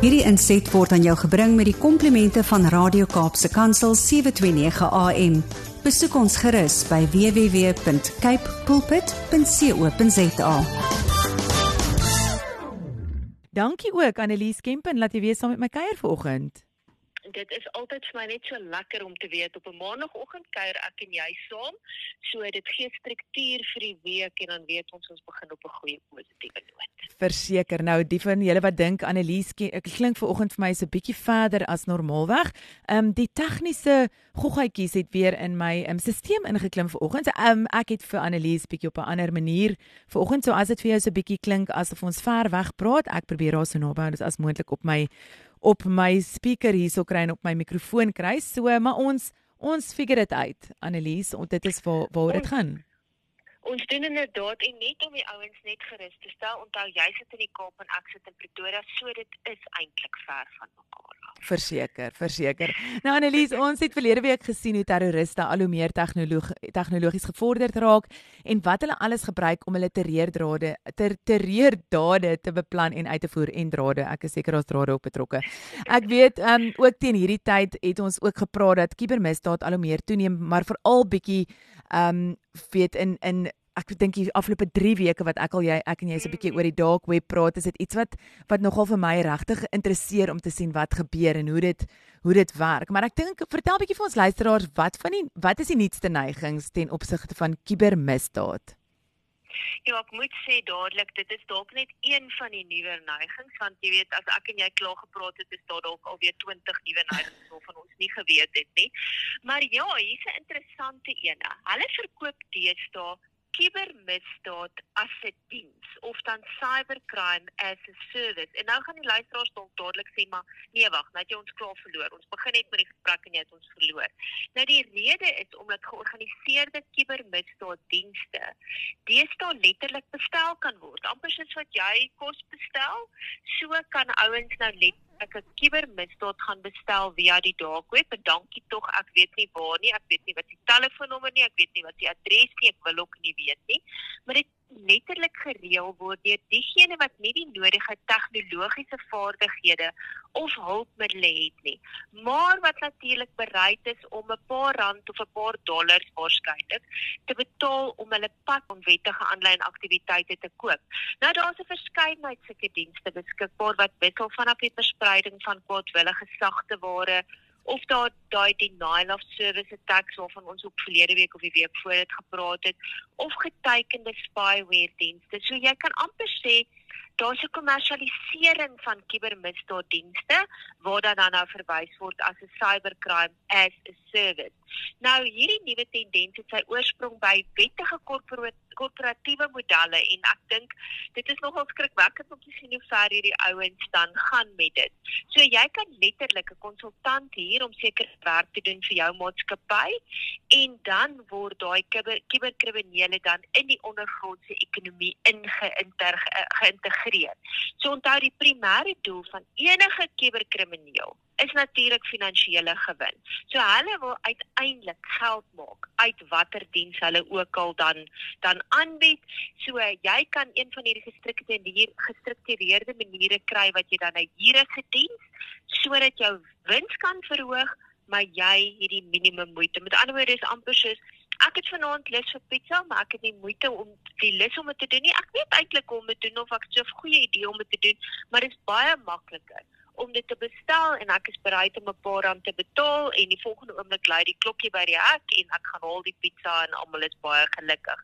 Hierdie inset word aan jou gebring met die komplimente van Radio Kaapse Kansel 729 AM. Besoek ons gerus by www.cape pulpit.co.za. Dankie ook Annelies Kempen dat jy weer saam met my kuier vanoggend dit is altyd vir my net so lekker om te weet op 'n maandagooggend kuier ek en jy saam. So dit gee struktuur vir die week en dan weet ons ons begin op 'n goeie positiewe noot. Verseker. Nou die van julle wat dink Annelies klink vanoggend vir my is 'n bietjie verder as normaalweg. Ehm um, die tegniese goggetjies het weer in my um, stelsel ingeklim vanoggend. Ehm um, ek het vir Annelies bietjie op 'n ander manier vanoggend so as dit vir jou so 'n bietjie klink asof ons ver weg praat. Ek probeer haar so naby hou as moontlik op my op my speaker hierso kry en op my mikrofoon kry. So, maar ons ons figure dit uit, Annelies, en dit is waar waar dit gaan. Ons doen inderdaad en net om die ouens net gerus te stel, onthou jy sit in die Kaap en ek sit in Pretoria, so dit is eintlik ver van mekaar af. Verseker, verseker. Nou Annelies, ons het verlede week gesien hoe terroriste al hoe meer tegnolog tegnologies gevorderd raak en wat hulle alles gebruik om hulle terreurdrade ter terreurdade te beplan en uit te voer en drade. Ek is seker daar's drade op betrokke. Ek weet um ook teen hierdie tyd het ons ook gepraat dat kubermisdaad al hoe meer toeneem, maar veral bietjie um weet in in ek dink die afgelope 3 weke wat ek al jy ek en jy is 'n bietjie oor die dark web praat is dit iets wat wat nogal vir my regtig interesseer om te sien wat gebeur en hoe dit hoe dit werk maar ek dink vertel bietjie vir ons luisteraars wat van die wat is die nuutste neigings ten opsigte van kubermisdaad Ja, ek moet sê dadelik, dit is dalk net een van die nuwe neigings want jy weet as ek en jy klaar gepraat het, is daar dalk alweer 20 nuwe neigings waarvan ons nie geweet het nie. Maar ja, hier's 'n interessante ene. Hulle verkoop deesdae kibermisdaad as 'n diens of dan cybercrime as a service. En nou gaan die luisteraars dalk dadelik sê maar nee wag, nou het jy ons klaar verloor. Ons begin net met die gesprek en jy het ons verloor. Nou die rede is omdat georganiseerde kibermisdaaddienste deesdae letterlik bestel kan word. Amper soos wat jy kos bestel, so kan ouens nou letterlik ek 'n kibermisdaad gaan bestel via die dark web. Dankie tog, ek weet nie waar nie, ek weet nie wat die telefoonnommer nie, ek weet nie wat die adres nie, ek wil ook nie weet nie. Maar dit letterlik gereël word deur diegene wat nie die nodige tegnologiese vaardighede of hulpmiddels het nie, maar wat natuurlik bereid is om 'n paar rand of 'n paar dollars waarskynlik te betaal om hulle pad onwettige aanlyn aktiwiteite te koop. Nou daar's 'n verskeidenheid sulke dienste beskikbaar wat wissel vanaf die verspreiding van kwaadwillige sagte ware of daar daai denial of service attacks waarvan ons ook verlede week of die week voor dit gepraat het of getekende spyware dienste. So jy kan amper sê daar's 'n kommersialisering van kubermisdaaddienste waar dan nou verwys word as 'n cybercrime as a service. Nou hierdie nuwe tendens het sy oorsprong by wettige korporatiewe modelle en ek dink dit is nogal skrikwekkend om te sien hoe ver hierdie ouens dan gaan met dit. So jy kan letterlik 'n konsultant hier om seker werk te doen vir jou maatskappy en dan word daai kuberkriminele dan in die ondergrondse ekonomie ingeïntegreer integreer. So onthou die primêre doel van enige kuberkrimineel is natuurlik finansiële gewin. So hulle wil uiteindelik geld maak uit watter diens hulle ook al dan dan aanbied. So jy kan een van hierdie gestruktureerde gestruktureerde maniere kry wat jy dan 'n hierige diens sodat jou wins kan verhoog maar jy hierdie minimum moeite. Met ander woorde is amper soos ek het vanaand lus vir pizza, maar ek het nie moeite om die lus om dit te doen nie. Ek weet eintlik hoe om dit te doen of ek het 'n goeie idee om dit te doen, maar dit is baie makliker om dit te bestel en ek is bereid om 'n paar rand te betaal en die volgende oomblik lui die klokkie by die hek en ek gaan haal die pizza en almal is baie gelukkig.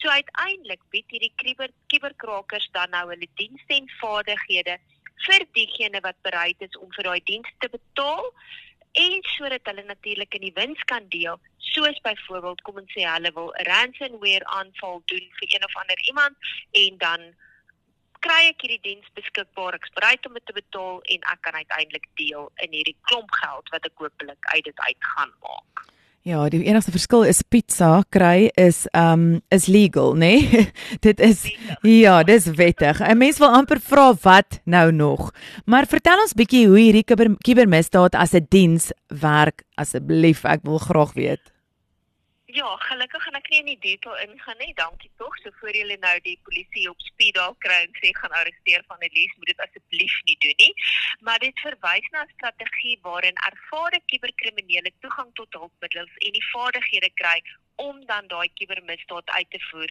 So uiteindelik bied hierdie kiber kiberkrakers dan nou hulle dienste en vaardighede vir diegene wat bereid is om vir daai diens te betaal en sodat hulle natuurlik in die wins kan deel soos byvoorbeeld kom ons sê hulle wil 'n ransomware aanval doen vir een of ander iemand en dan kry ek hierdie diens beskikbaar ek is bereid om dit te betaal en ek kan uiteindelik deel in hierdie klomp geld wat ek hopelik uit dit uit gaan maak Ja, die enigste verskil is pizza kry is um is legal, né? Nee? dit is ja, dis wettig. 'n Mens wil amper vra wat nou nog. Maar vertel ons bietjie hoe hierdie kibermisdaad as 'n diens werk asseblief. Ek wil graag weet. Ja, gelukkig gaan ek nie in die detail ingaan nie. Dankie tog. So voor julle nou die polisie op speed daar kry en sê gaan arresteer van Elise, moet dit asseblief nie doen nie. Maar dit verwys na 'n strategie waarin ervare kuberkriminele toegang tot hulpmiddels en die vaardighede kry om dan daai kubermisdaad uit te voer.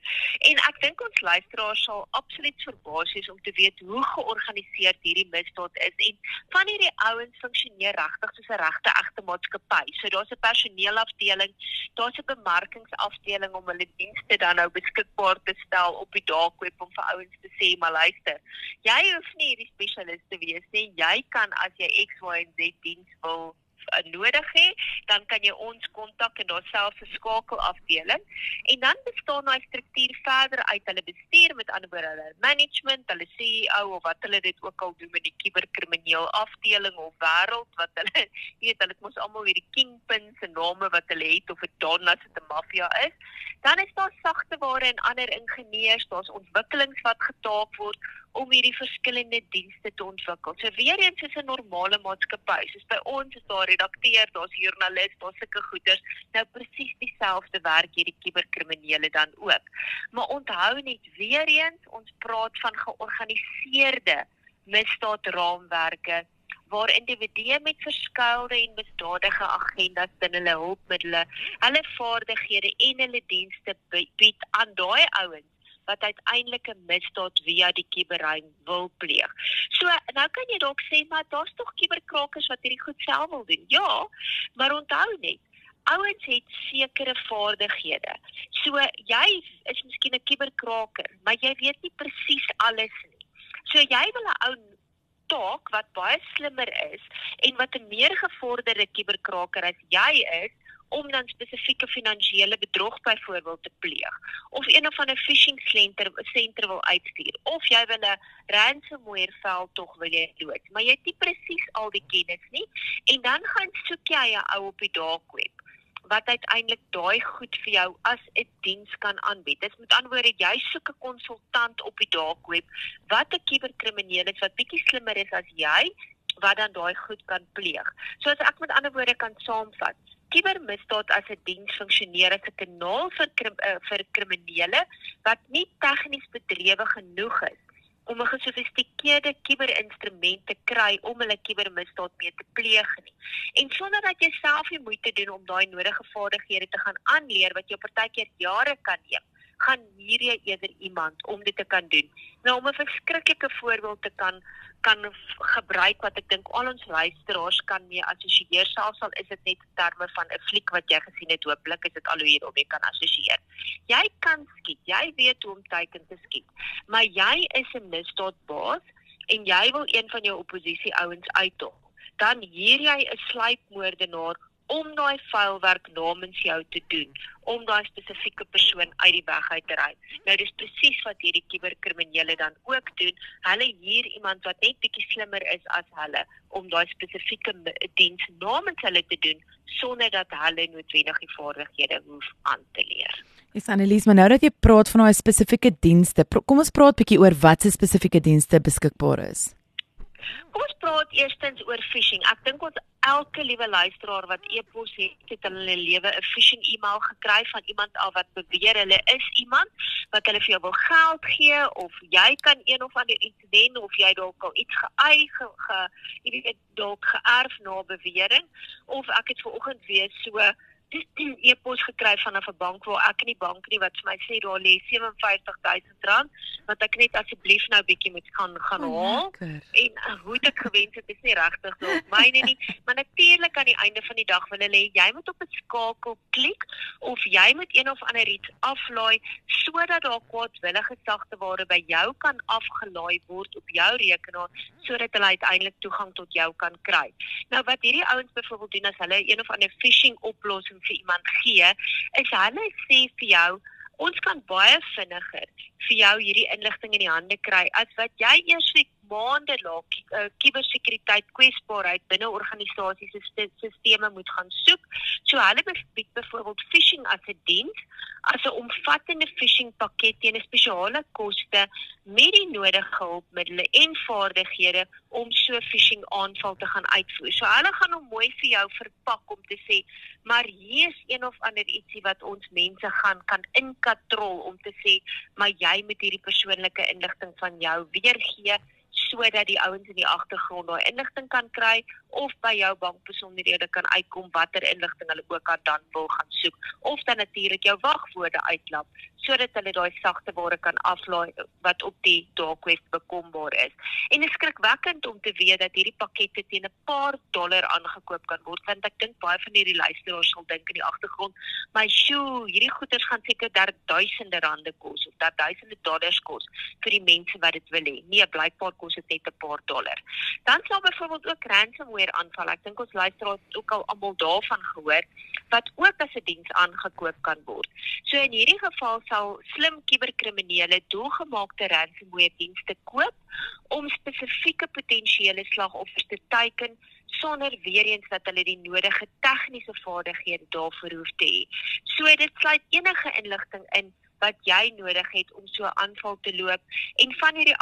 En ek dink ons luisteraars sal absoluut verbaas wees om te weet hoe georganiseerd hierdie misdaad is en van hierdie ouens funksioneer regtig soos 'n regte egte maatskappy. So daar's 'n personeelafdeling, daar's 'n bemarkingsafdeling om hulle dienste dan nou beskikbaar te stel op die web om vir ouens te sê maar luister. Jy hoef nie hierdie spesialis te wees nie. Jy kan as jy X, Y en Z diens wil nodig het, dan kan jy ons kontak en daar selfs 'n skakelafdeling. En dan bestaan daai struktuur verder uit hulle bestuur met ander woorde hulle management, hulle CEO of wat hulle dit ook al doen met die kuberkrimineel afdeling of wêreld wat hulle weet hulle het mos almal hierdie kingpins se name wat hulle het of 'n don as dit 'n maffia is. Dan is daar sagte ware en ander ingenieurs, daar's ontwikkelings wat getaak word om hierdie verskillende dienste te ontwikkel. So weer eens is 'n normale maatskappy. Soos by ons is daar redakteur, daar's joernalis, daar's sulke goeders. Nou presies dieselfde werk hierdie kuberkriminele dan ook. Maar onthou net weer eens, ons praat van georganiseerde misdaadraamwerke waar individue met verskuilde en misdadige agendas binne hulle hulpmiddels, hulle vaardighede en hulle dienste bied aan daai ouens wat uiteindelik 'n misdaad via die kuberruim wil pleeg. So nou kan jy dalk sê maar daar's tog kuberkrakers wat hierdie goed self wil doen. Ja, maar onthou net Ouens het sekere vaardighede. So jy is miskien 'n kuberkraker, maar jy weet nie presies alles nie. So jy wil 'n ou taak wat baie slimmer is en wat 'n meer gevorderde kuberkraker as jy is, om dan spesifieke finansiële bedrog byvoorbeeld te pleeg of een of ander phishing senter senter wil uitstuur of jy wil 'n ransomware vel tog wil jy dood maar jy het nie presies al die kennis nie en dan gaan soek jy 'n ou op die dark web wat uiteindelik daai goed vir jou as 'n diens kan aanbied. Dit met ander woorde jy soek 'n konsultant op die dark web wat 'n kuberkrimineel is wat bietjie slimmer is as jy wat dan daai goed kan pleeg. So as ek met ander woorde kan saamvat, Kibermisdaad as 'n diens funksioneer as 'n kanaal vir krim, uh, vir kriminele wat nie tegnies bedrywe genoeg is om 'n gesofistikeerde kiberinstrument te kry om hulle kibermisdaad mee te pleeg nie. En sonder dat jy self die moeite doen om daai nodige vaardighede te gaan aanleer wat jou partykeer jare kan neem, gaan hier jy eerder iemand om dit te kan doen. Nou om 'n verskriklike voorbeeld te kan kan gebruik wat ek dink al ons luisteraars kan mee assosieer selfs al is dit net in terme van 'n fliek wat jy gesien het hooplik is dit al hoe hierop jy kan assosieer. Jy kan skiet, jy weet hoe om teiken te skiet, maar jy is 'n misdaadbaas en jy wil een van jou oppositie ouens uittog. Dan hier jy 'n sluipmoordenaar om daai vuilwerk namens jou te doen om daai spesifieke persoon uit die weg uit te ry. Nou dis presies wat hierdie kuberkriminele dan ook doen. Hulle huur iemand wat net bietjie slimmer is as hulle om daai spesifieke diens namens hulle te doen sonder dat hulle noodwendig die vaardighede hoef aan te leer. Is Annelies, maar nou dat jy praat van daai spesifieke dienste, kom ons praat bietjie oor wat se spesifieke dienste beskikbaar is. Kom ons praat eerstens oor phishing. Ek dink ons elke liewe luisteraar wat e-pos het, het in hulle lewe 'n phishing e-mail gekry van iemand al wat beweer hulle is iemand wat hulle vir jou wil geld gee of jy kan een of ander wen of jy dalk al iets geëig ge, ge jy weet dalk geërf na bewering. Of ek het ver oggend weer so e-pos gekry van 'n bank waar ek in die bank nie wat vir my sê daar lê R57000 wat ek net asseblief nou bietjie moet gaan gaan oh, haal. Lekker. En uh, hoe dit gewens het is nie regtig dalk myne nie, maar natuurlik aan die einde van die dag wil hulle jy moet op 'n skakel klik of jy moet een of ander iets aflaai sodat daar kwaadwillige sagte ware by jou kan afgelaai word op jou rekenaar sodat hulle uiteindelik toegang tot jou kan kry. Nou wat hierdie ouens byvoorbeeld doen as hulle een of ander phishing oplossing vir iemand gee, is hulle sê vir jou ons kan baie vinniger vir jou hierdie inligting in die hande kry as wat jy eers maande lank kubersekuriteit uh, kwesbaarheid binne organisasies se stelsels moet gaan soek. So hulle bied byvoorbeeld phishing as 'n diens as 'n omvattende phishing pakket teen 'n spesiale koste met die nodige hulpmiddels en vaardighede om so phishing aanval te gaan uitvoer. So hulle gaan hom mooi vir jou verpak om te sê, maar hier is een of ander ietsie wat ons mense gaan kan inkatrol om te sê, maar jy moet hierdie persoonlike inligting van jou weergee sodat die ouens in die agtergrond daai inligting kan kry of by jou bankbesonderhede kan uitkom watter inligting hulle ook aan dan wil gaan soek of dan natuurlik jou wagwoorde uitlap sodat hulle daai sagte ware kan aflaai wat op die dark web bekombaar is. En dit is skrikwekkend om te weet dat hierdie pakkette teen 'n paar dollar aangekoop kan word want ek dink baie van hierdie luisteraars sal dink in die agtergrond, "My sjoe, hierdie goeder gaan seker daar duisende rande kos daar duisende dollars kos vir die mense wat dit wil hê." Nee, blykbaar kos dit net 'n paar dollar. Dan sal byvoorbeeld ook ransomware aanval. Ek dink ons luisteraars het ook al almal daarvan gehoor wat ook as 'n diens aangekoop kan word. So in hierdie geval sal slim kuberkriminele doelgemaakte ransomware dienste koop om spesifieke potensiële slagoffers te teiken sonder weer eens dat hulle die nodige tegniese vaardighede daarvoor hoef te hê. So dit sluit enige inligting in wat jy nodig het om so 'n aanval te loop. En van hierdie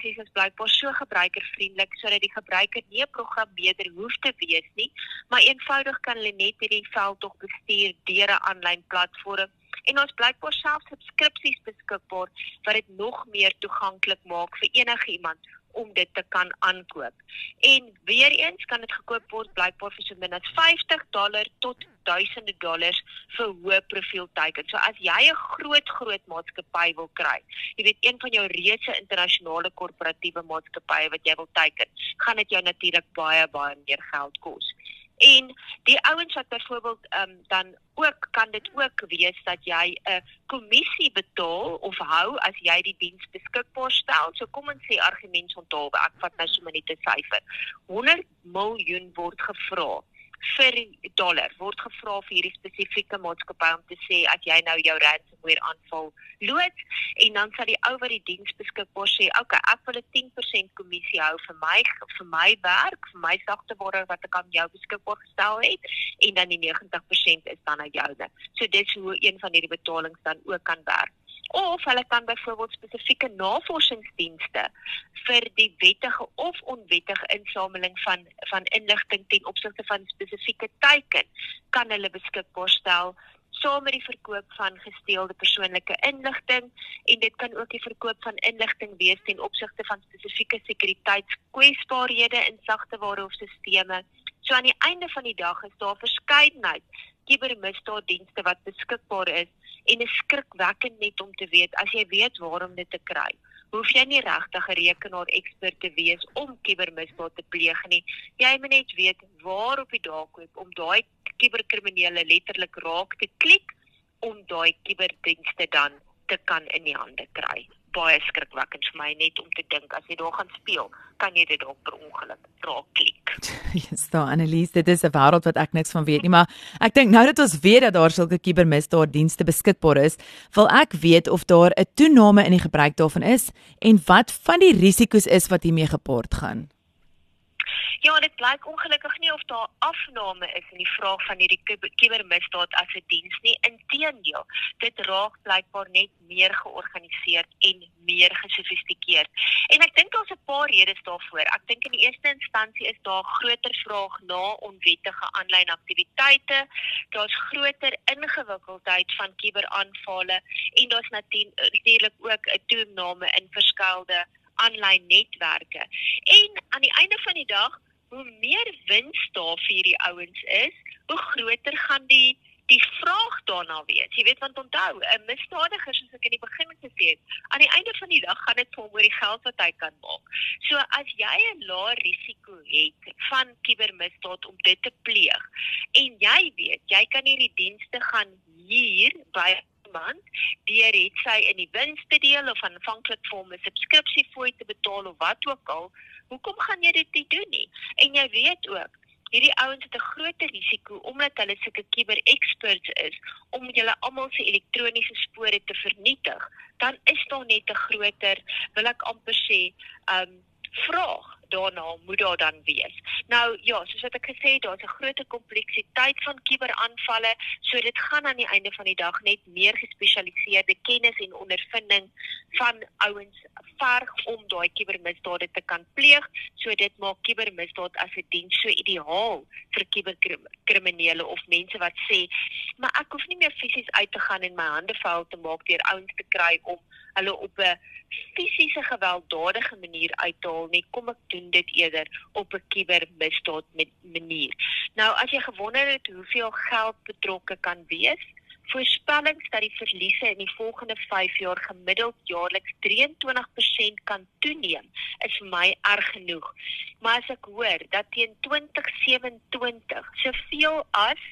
toepassings is blykbaar so gebruikervriendelik sodat die gebruiker nie 'n programmeerder hoef te wees nie, maar eenvoudig kan hulle net hierdie veldtog bestuur deur 'n aanlyn platform. En ons blykbaar self subskripsies beskikbaar wat dit nog meer toeganklik maak vir enige iemand om dit te kan aankoop. En weer eens kan dit gekoop word blykbaar vir so min as 50 dollar tot duisende dollars vir hoë profiel teiken. So as jy 'n groot groot maatskappy wil kry, jy weet een van jou reuse internasionale korporatiewe maatskappye wat jy wil teiken, gaan dit jou natuurlik baie baie meer geld kos. En die ouens wat byvoorbeeld ehm um, dan ook kan dit ook wees dat jy 'n kommissie betaal of hou as jy die diens beskikbaar stel. So kom ons sê argumentsonthaalwe, ek vat nou sommer net 'n syfer. 100 miljoen word gevra vir dollar word gevra vir hierdie spesifieke maatskappy om te sê as jy nou jou ransomware aanval loods en dan sal die ou wat die diens beskikbaar sê, "Oké, okay, ek wil 'n 10% kommissie hou vir my vir my werk, vir my sagteware wat ek aan jou beskikbaar gestel het en dan die 90% is dan aan joune." So dit is hoe een van hierdie betalings dan ook kan werk of hulle kan byvoorbeeld spesifieke navorsingsdienste vir die wettige of onwettige insameling van van inligting ten opsigte van spesifieke teiken kan hulle beskikbaar stel saam met die verkoop van gesteelde persoonlike inligting en dit kan ook die verkoop van inligting wees ten opsigte van spesifieke sekuriteitskwesbaarhede in sagteware of sisteme. So aan die einde van die dag is daar verskeidenheid kubermisdaaddienste wat beskikbaar is en is skrikwekkend net om te weet as jy weet waar om dit te kry. Hoef jy nie regtig 'n rekenaar ekspert te wees om kubermisdaad te pleeg nie. Jy moet net weet waar op die dark web om daai kuberkriminele letterlik raak te klik om daai kuberdienste dan te kan in die hande kry baie skrikwekkend vir my net om te dink as jy daar gaan speel, kan jy dit dalk per ongeluk raak klik. Dis daar Annelies, dit is 'n wêreld wat ek niks van weet nie, maar ek dink nou dat ons weet dat daar sulke kubermisdaaddienste beskikbaar is, wil ek weet of daar 'n toename in die gebruik daarvan is en wat van die risiko's is wat hiermee gepaard gaan. Ja, dit blyk ongelukkig nie of daar afname is in die vraag van hierdie kubermisdaad as 'n diens nie. Inteendeel, dit raak blykbaar net meer georganiseerd en meer gesofistikeerd. En ek dink daar's 'n paar redes daarvoor. Ek dink in die eerste instansie is daar groter vraag na onwettige aanlyn aktiwiteite. Daar's groter ingewikkeldheid van kuberaanvalle en daar's natuurlik ook 'n toename in verskeie aanlyn netwerke. En aan die einde van die dag, hoe meer wins daar vir die ouens is, hoe groter gaan die die vraag daarna wees. Jy weet want onthou, 'n misdadiger soos ek in die begin gesê het, aan die einde van die dag gaan dit vir hom oor die geld wat hy kan maak. So as jy 'n lae risiko het van kubermisdaad om dit te pleeg en jy weet, jy kan hierdie dienste gaan hier by iemand deur het sy in die wins te deel of aanvanklik vir 'n subskripsiefooi te betaal of wat ook al, hoekom gaan jy dit nie doen nie? En jy weet ook Hierdie ouens het 'n groot risiko omdat hulle sulke kuber-experts is om julle almal se elektroniese spore te vernietig. Dan is daar net 'n groter, wil ek amper sê, um vraag daarna moet daar dan wees. Nou ja, soos wat ek gesê het, daar's 'n groot kompleksiteit van kuberaanvalle, so dit gaan aan die einde van die dag net meer gespesialiseerde kennis en ondervinding van ouens verg om daai kubermisdade te kan pleeg. So dit maak kubermisdaad as 'n diens so ideaal vir kuberkriminele of mense wat sê, "Maar ek hoef nie meer fisies uit te gaan en my hande vuil te maak deur ouens te kry om hulle op 'n fisiese gewelddadige manier uithaal nie. Kom ek doen dit eerder op 'n kubermisdaad manier." Nou as jy gewonder het hoeveel geld betrokke kan wees, voorspellings dat die verliese in die volgende 5 jaar gemiddeld jaarliks 23% kan toeneem, is vir my erg genoeg. Maar as ek hoor dat teen 2027 soveel as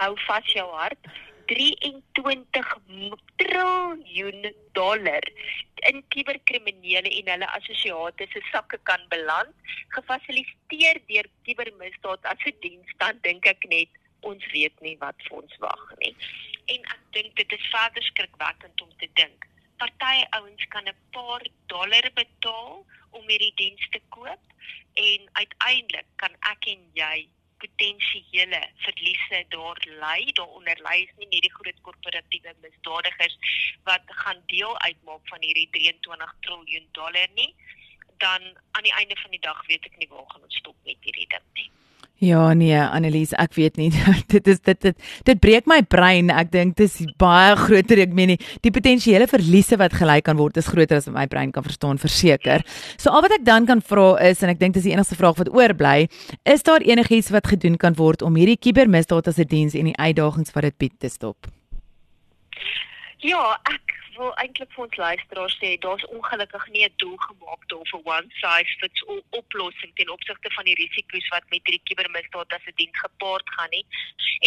hou vas jou hart 23 triljoen dollar in kuberkriminele en hulle assosiate se sakke kan beland, gefasiliteer deur kubermisdaad as 'n diens, dan dink ek net ons weet nie wat vir ons wag nie en ek dink dit is verder skrikwekkend om te dink. Party ouens kan 'n paar dollar betaal om hierdie diens te koop en uiteindelik kan ek en jy potensiële verliese daar lê. Daaronder lê is nie net die groot korporatiewe misdadigers wat gaan deel uitmaak van hierdie 23 trilljoen dollar nie. Dan aan die einde van die dag weet ek nie waar gaan ons stop met hierdie ding. Ja nee, Annelies, ek weet nie. dit is dit dit dit breek my brein. Ek dink dit is baie groter. Ek meen nie die potensiële verliese wat gelyk kan word is groter as wat my brein kan verstaan, verseker. So al wat ek dan kan vra is en ek dink dis die enigste vraag wat oorbly, is daar enigiets wat gedoen kan word om hierdie kubermisdaad as 'n diens en die uitdagings wat dit bied te stop? Ja, ek wil eintlik vir ons luisteraars sê daar's ongelukkig nie 'n doelgemaakte of 'n one size fits all oplossing ten opsigte van die risiko's wat met hierdie kubermisdaad as 'n diens gepaard gaan nie.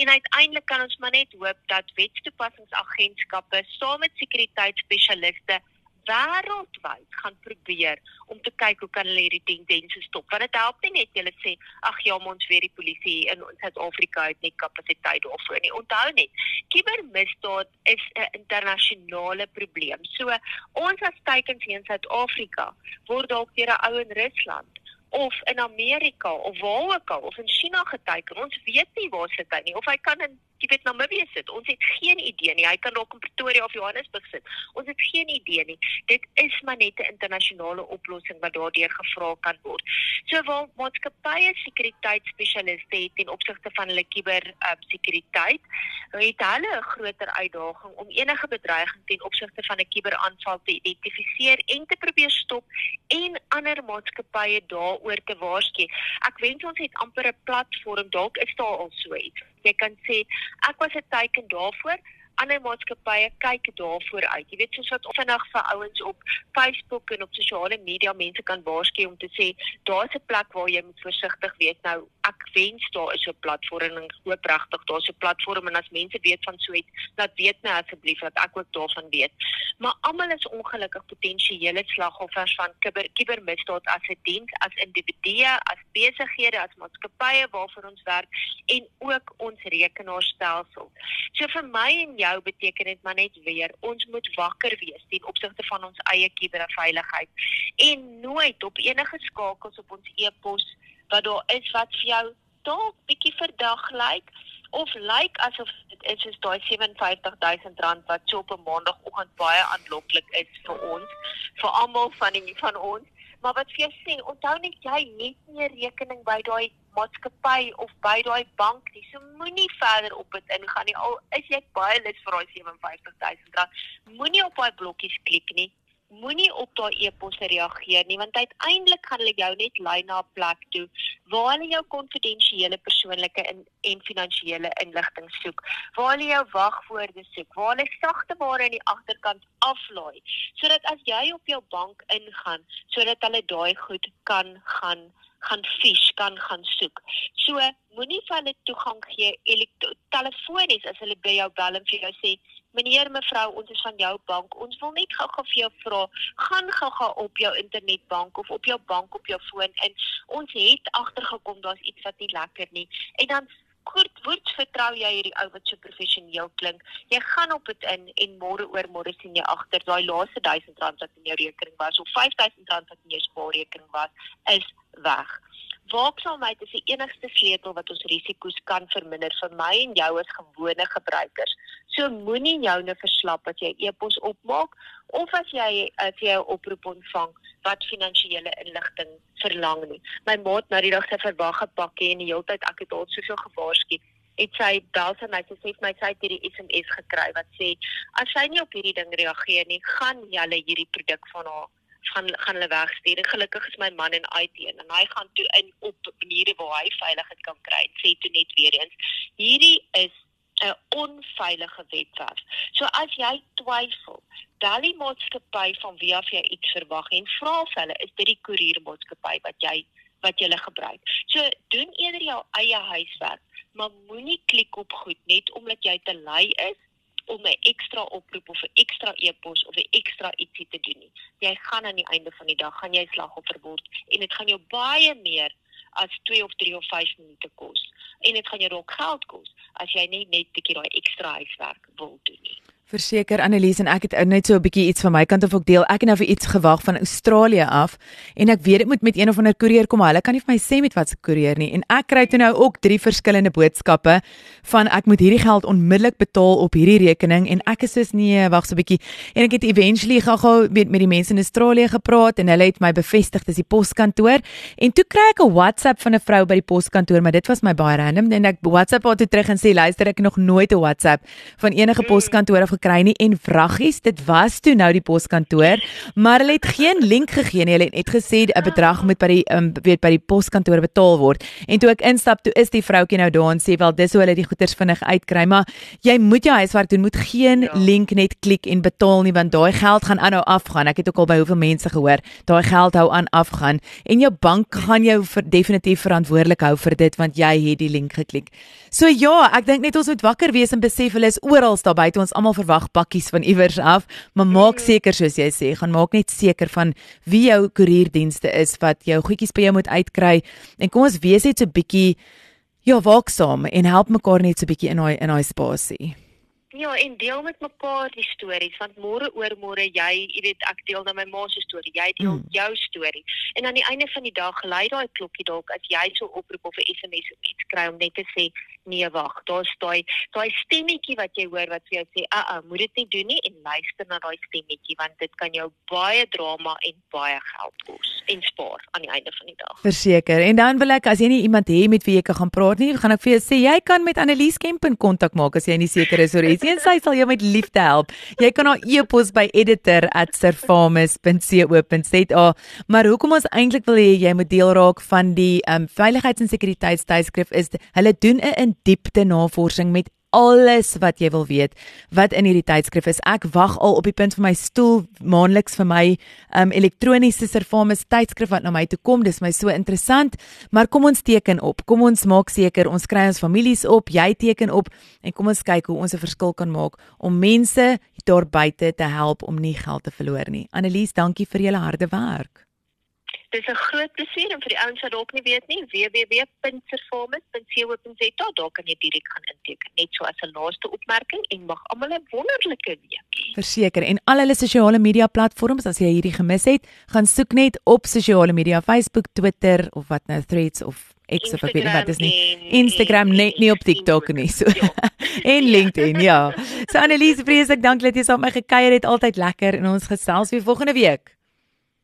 En uiteindelik kan ons maar net hoop dat wetstoepassingsagentskappe saam met sekuriteitsspesialiste wêreldwyd gaan probeer om te kyk hoe kan hulle hierdie tendense stop. Want dit help nie net julle sê ag ja, ons weer die polisie in Suid-Afrika het nie kapasiteit daarvoor nie. Onthou net, kubermisdaad is 'n internasionale probleem. So ons as teikens hier in Suid-Afrika word dalk deur 'n ou in Rusland of in Amerika of waar ook al of in China geteken. Ons weet nie waar sit hy nie of hy kan in jy weet Namibië sit. Ons het geen idee nie. Hy kan dalk in Pretoria of Johannesburg sit. Ons het geen idee nie. Dit is maar net 'n internasionale oplossing wat daardeur gevra kan word. So waar maatskappye sekuriteitsspesialiste het ten opsigte van hulle kiber uh, sekuriteit, het hulle 'n groter uitdaging om enige bedreiging ten opsigte van 'n kiberaanval te identifiseer en te probeer stop en ander maatskappye daaroor te waarsku. Ek wens ons het amper 'n platform, dalk is daar al so iets jy kan sê ek was 'n teken daarvoor ander maatskappye kyk daarvoor uit. Jy weet soos wat vinnig vir ouens op Facebook en op sosiale media mense kan waarsku om te sê daar's 'n plek waar jy moet versigtig wees. Nou ek wens daar is 'n platform en hoop regtig daar's 'n platform en as mense weet van so iets, laat weet my asseblief dat ek ook daarvan weet. Maar almal is ongelukkig potensiële slagoffers van kiber kibermisdaad as 'n diens, as individue, as besighede, as maatskappye waarvoor ons werk en ook ons rekenaarstelsel. So vir my en jou jou beteken dit maar net weer. Ons moet wakker wees ten opsigte van ons eie kuberveiligheid en nooit op enige skakels op ons e-pos wat daar is wat vir jou dalk bietjie verdag lyk of lyk asof dit is soos daai 57000 rand wat so op 'n maandagooggend baie aanloklik is vir ons vir almal van die van ons. Maar wat vir jou sê onthou net jy het nie 'n rekening by daai maatskappy of by daai bank nie. So moenie verder op dit ingaan nie. Al is jy baie lus vir daai 57000 rand, moenie op daai blokkies klik nie. Moenie op daai e-posse reageer nie want uiteindelik gaan hulle jou net lei na 'n plek toe waar hulle jou konfidensiële persoonlike en, en finansiële inligting soek. Waar hulle jou wagwoorde soek, waar hulle sagte ware aan die agterkant aflaai sodat as jy op jou bank ingaan, sodat hulle daai goed kan gaan gaan fish kan gaan soek. So moenie vir hulle toegang gee telefonies as hulle by jou bel en vir jou sê meneer mevrou ons is van jou bank. Ons wil net gou-gou vir jou vra gaan gou-gou op jou internetbank of op jou bank op jou foon en ons het agtergekom daar's iets wat nie lekker nie. En dan kort woord vertrou jy hierdie ou wat so professioneel klink. Jy gaan op dit in en môre oor môre sien jy agter daai laaste 1000 rand wat in jou rekening was of 5000 rand wat in jou spaarrekening was, is weg. Waaksaamheid is die enigste sleutel wat ons risiko's kan verminder vir my en jou as gewone gebruikers. So moenie jou nou verslap as jy e-pos opmaak of as jy as jy 'n oproep ontvang wat finansiële inligting verlang nie. My maat nou die dag sy verwag gepakkie en die hele tyd ek het haar soveel gewaarsku. Het sy bel sy my sê sy het my sy het hierdie SMS gekry wat sê as sy nie op hierdie ding reageer nie, gaan julle hierdie produk van haar gaan gaan hulle wegstuur. Gelukkig is my man in IT en hy gaan toe in op maniere waar hy veiligheid kan kry. Sê toe net weer eens, hierdie is 'n onveilige webwerf. So as jy twyfel, bel die maatskappy van wie af jy iets verwag en vra vir hulle, is dit die koeriermaatskappy wat jy wat jy gebruik. So doen eerder jou eie huiswerk, maar moenie klik op goed net omdat jy te lui is om 'n ekstra oproep of 'n ekstra e-pos of 'n ekstra ietsie te doen nie. Jy gaan aan die einde van die dag gaan jy slagoffer word en dit gaan jou baie meer as 2 of 3 of 5 minute kos en dit gaan jou dalk geld kos as jy nie net 'n bietjie daai ekstra huiswerk wil doen nie. Verseker Annelies en ek het net so 'n bietjie iets van my kant af ook deel. Ek het nou vir iets gewag van Australië af en ek weet dit moet met een of ander koerier kom. Hulle kan nie vir my sê met wat se koerier nie. En ek kry toe nou ook drie verskillende boodskappe van ek moet hierdie geld onmiddellik betaal op hierdie rekening en ek is soos nee, wag so 'n bietjie. En ek het eventually gou-gou met met die mense in Australië gepraat en hulle het my bevestig dis die poskantoor en toe kry ek 'n WhatsApp van 'n vrou by die poskantoor, maar dit was my baie random en ek WhatsApp haar toe terug en sê luister ek nog nooit 'n WhatsApp van enige poskantoor af gekry nie en vraggies, dit was toe nou die poskantoor, maar hulle het geen link gegee nie. Hulle het net gesê 'n bedrag moet by die um, weet by die poskantoor betaal word. En toe ek instap, toe is die vroutjie nou daar en sê wel dis hoe hulle die goederes vinnig uitkry, maar jy moet jou huiswerk doen, moet geen ja. link net klik en betaal nie want daai geld gaan aanhou afgaan. Ek het ook al by hoeveel mense gehoor, daai geld hou aan afgaan en jou bank gaan jou vir definitief verantwoordelik hou vir dit want jy het die link geklik. So ja, ek dink net ons moet wakker wees en besef hulle is oral daar buite ons almal verwag pakkies van iewers af, maar maak seker soos jy sê, gaan maak net seker van wie jou koerierdienste is wat jou goedjies by jou moet uitkry en kom ons wees net so bietjie ja, waaksaam en help mekaar net so bietjie in daai in daai spasie. Ja, en deel met mekaar die stories want môre oor môre jy, jy weet ek deel nou my ma se storie, jy deel mm. jou storie. En aan die einde van die dag lei daai klokkie dalk as jy so oproep of 'n SMS of iets kry om net te sê nee wag, daar's daai daai stemmetjie wat jy hoor wat vir jou sê, "Aa, uh -uh, moet dit nie doen nie" en luister na daai stemmetjie want dit kan jou baie drama en baie geld kos en spaar aan die einde van die dag. Verseker. En dan wil ek as jy nie iemand het met wie jy kan gaan praat nie, gaan ek vir jou sê jy kan met Annelies Kemp in kontak maak as jy nie seker is oor iets nie. Sy sal jou met liefde help. Jy kan haar e-pos by editor@servamus.co.za. Maar hoekom ons eintlik wil hê jy moet deel raak van die um, veiligheids- en sekuriteitstydskrif is hulle doen 'n diepte navorsing met alles wat jy wil weet wat in hierdie tydskrif is. Ek wag al op die punt van my stoel maandeliks vir my um elektroniese Servamus tydskrif wat na my toe kom. Dis my so interessant, maar kom ons teken op. Kom ons maak seker ons kry ons families op, jy teken op en kom ons kyk hoe ons 'n verskil kan maak om mense daar buite te help om nie geld te verloor nie. Annelies, dankie vir julle harde werk. Dis 'n groot plesier en vir die ouens wat dalk nie weet nie, www.performance.co.za, daar kan jy direk gaan inteken. Net so as 'n laaste opmerking en mag almal 'n wonderlike week hê. Verseker en al hulle sosiale media platforms as jy hierdie gemis het, gaan soek net op sosiale media, Facebook, Twitter of wat nou Threads of X of ek weet nie wat is nie. Instagram net nie op TikTok nie so. Ja. en LinkedIn, ja. So Annelies, vreeslik dankie dat jy saam met my gekuier het. Altyd lekker en ons gesels weer volgende week